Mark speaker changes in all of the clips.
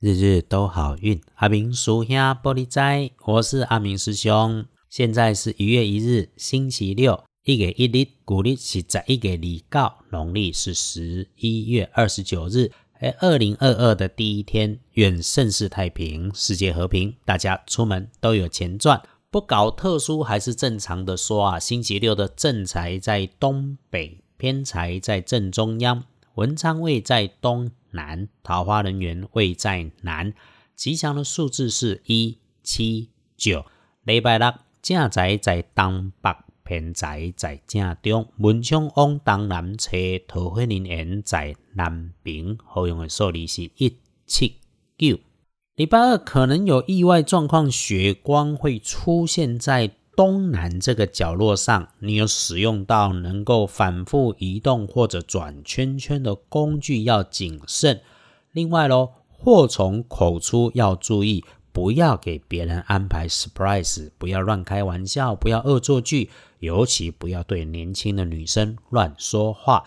Speaker 1: 日日都好运，阿明属下玻璃仔，我是阿明师兄。现在是一月一日，星期六，一月一日，古历是在一月二告，农历是十一月二十九日，哎，二零二二的第一天，愿盛世太平，世界和平，大家出门都有钱赚。不搞特殊还是正常的说啊，星期六的正财在东北，偏财在正中央，文昌位在东。南桃花人员位在南，吉祥的数字是一七九。礼拜六正宅在东北，偏宅在正中，文昌往东南车桃花人缘在南边，好用的数字是一七九。礼拜二可能有意外状况，血光会出现在。东南这个角落上，你有使用到能够反复移动或者转圈圈的工具，要谨慎。另外喽，祸从口出，要注意，不要给别人安排 surprise，不要乱开玩笑，不要恶作剧，尤其不要对年轻的女生乱说话。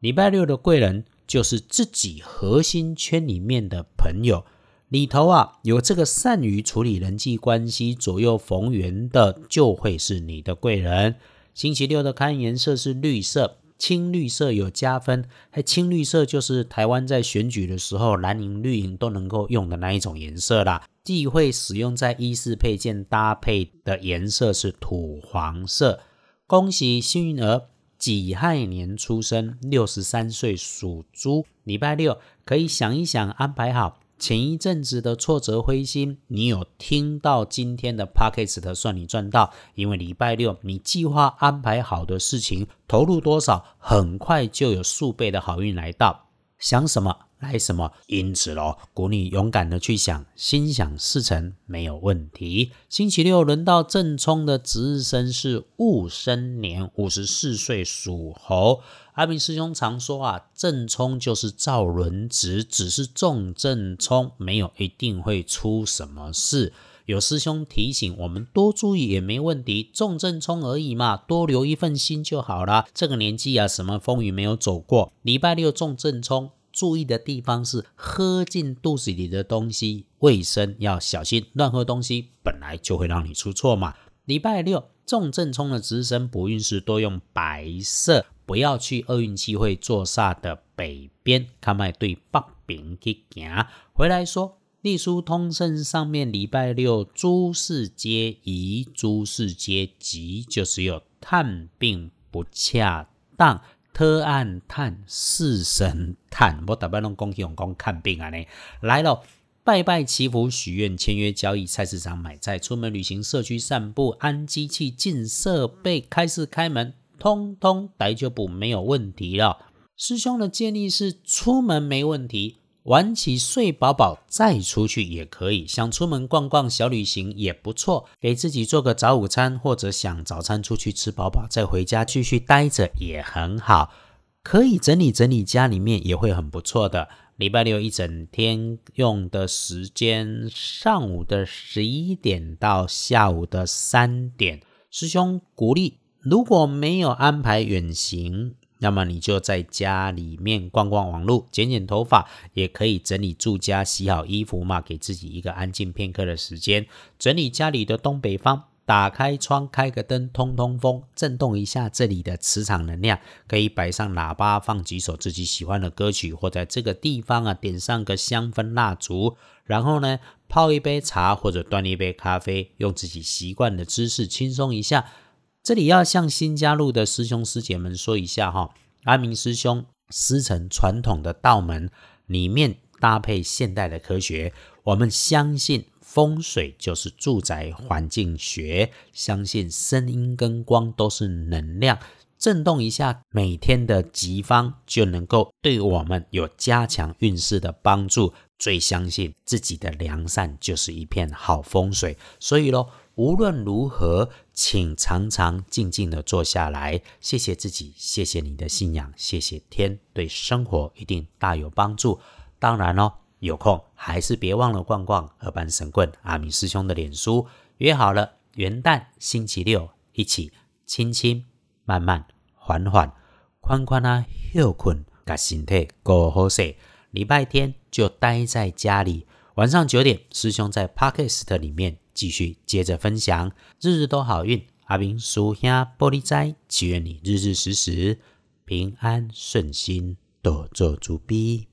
Speaker 1: 礼拜六的贵人就是自己核心圈里面的朋友。里头啊，有这个善于处理人际关系、左右逢源的，就会是你的贵人。星期六的看颜色是绿色，青绿色有加分。还青绿色就是台湾在选举的时候，蓝营绿营都能够用的那一种颜色啦。忌讳使用在衣饰配件搭配的颜色是土黄色。恭喜幸运儿，己亥年出生，六十三岁属猪。礼拜六可以想一想，安排好。前一阵子的挫折灰心，你有听到今天的 p o c k s t 算你赚到，因为礼拜六你计划安排好的事情，投入多少，很快就有数倍的好运来到。想什么？来什么？因此喽，鼓励勇敢的去想，心想事成没有问题。星期六轮到正冲的值日生是戊申年，五十四岁属猴。阿明师兄常说啊，正冲就是造轮值，只是重正冲，没有一定会出什么事。有师兄提醒我们多注意也没问题，重正冲而已嘛，多留一份心就好了。这个年纪啊，什么风雨没有走过？礼拜六重正冲。注意的地方是喝进肚子里的东西，卫生要小心。乱喝东西本来就会让你出错嘛。礼拜六重正冲的值升不运时多用白色，不要去厄运气会坐煞的北边，看卖对北边去行。回来说，隶书通胜上面礼拜六诸事皆宜，诸事皆吉，就是有探病不恰当。特案探四神探，我特别拢讲用讲看病啊呢，来了拜拜祈福许愿签约交易菜市场买菜出门旅行社区散步安机器进设备开市开门，通通来就补没有问题了。师兄的建议是出门没问题。晚起睡饱饱再出去也可以，想出门逛逛小旅行也不错，给自己做个早午餐，或者想早餐出去吃饱饱再回家继续待着也很好。可以整理整理家里面也会很不错的。礼拜六一整天用的时间，上午的十一点到下午的三点，师兄鼓励，如果没有安排远行。那么你就在家里面逛逛网络，剪剪头发，也可以整理住家，洗好衣服嘛，给自己一个安静片刻的时间。整理家里的东北方，打开窗，开个灯，通通风，震动一下这里的磁场能量。可以摆上喇叭，放几首自己喜欢的歌曲，或在这个地方啊，点上个香氛蜡烛，然后呢，泡一杯茶或者端一杯咖啡，用自己习惯的姿势轻松一下。这里要向新加入的师兄师姐们说一下哈，阿明师兄师承传统的道门，里面搭配现代的科学，我们相信风水就是住宅环境学，相信声音跟光都是能量，震动一下每天的吉方，就能够对我们有加强运势的帮助。最相信自己的良善就是一片好风水，所以咯。无论如何，请常常静静的坐下来，谢谢自己，谢谢你的信仰，谢谢天，对生活一定大有帮助。当然哦，有空还是别忘了逛逛二班神棍阿明师兄的脸书。约好了，元旦星期六一起轻轻、慢慢、缓缓、宽宽啊，休困，把身体过好些。礼拜天就待在家里。晚上九点，师兄在 Podcast 里面继续接着分享，日日都好运。阿明叔兄玻璃斋，祈愿你日日时时平安顺心，多做主逼。